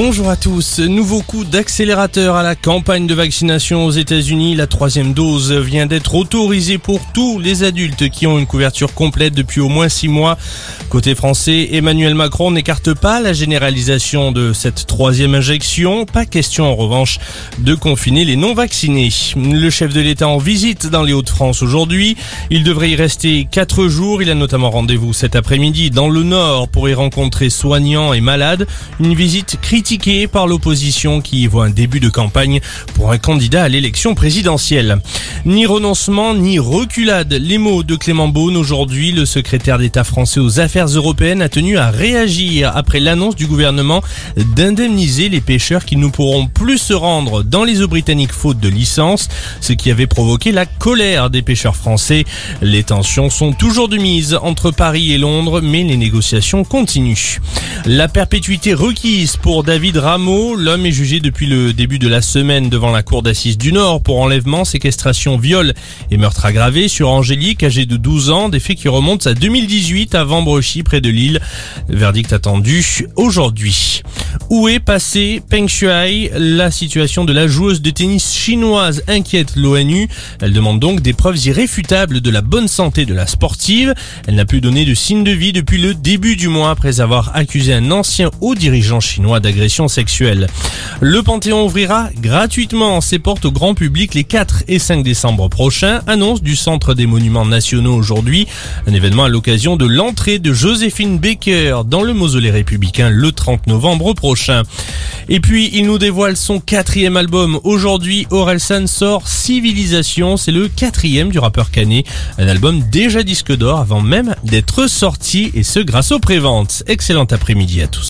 Bonjour à tous. Nouveau coup d'accélérateur à la campagne de vaccination aux États-Unis. La troisième dose vient d'être autorisée pour tous les adultes qui ont une couverture complète depuis au moins six mois. Côté français, Emmanuel Macron n'écarte pas la généralisation de cette troisième injection. Pas question en revanche de confiner les non vaccinés. Le chef de l'État en visite dans les Hauts-de-France aujourd'hui. Il devrait y rester quatre jours. Il a notamment rendez-vous cet après-midi dans le Nord pour y rencontrer soignants et malades. Une visite critiqué par l'opposition qui voit un début de campagne pour un candidat à l'élection présidentielle. Ni renoncement, ni reculade. Les mots de Clément Beaune aujourd'hui, le secrétaire d'État français aux affaires européennes a tenu à réagir après l'annonce du gouvernement d'indemniser les pêcheurs qui ne pourront plus se rendre dans les eaux britanniques faute de licence, ce qui avait provoqué la colère des pêcheurs français. Les tensions sont toujours de mise entre Paris et Londres, mais les négociations continuent. La perpétuité requise pour David Rameau. L'homme est jugé depuis le début de la semaine devant la cour d'assises du Nord pour enlèvement, séquestration, viol et meurtre aggravé sur Angélique, âgée de 12 ans, des faits qui remontent à 2018 à Vambrechy, près de Lille. Verdict attendu aujourd'hui. Où est passé Peng Shuai? La situation de la joueuse de tennis chinoise inquiète l'ONU. Elle demande donc des preuves irréfutables de la bonne santé de la sportive. Elle n'a plus donné de signe de vie depuis le début du mois après avoir accusé un ancien haut dirigeant chinois d'agression sexuelle. Le Panthéon ouvrira gratuitement ses portes au grand public les 4 et 5 décembre prochains, annonce du Centre des Monuments Nationaux aujourd'hui, un événement à l'occasion de l'entrée de Joséphine Baker dans le mausolée républicain le 30 novembre prochain. Et puis, il nous dévoile son quatrième album. Aujourd'hui, Orelsan sort Civilisation. C'est le quatrième du rappeur canet. Un album déjà disque d'or avant même d'être sorti et ce grâce aux préventes. Excellent après-midi à tous.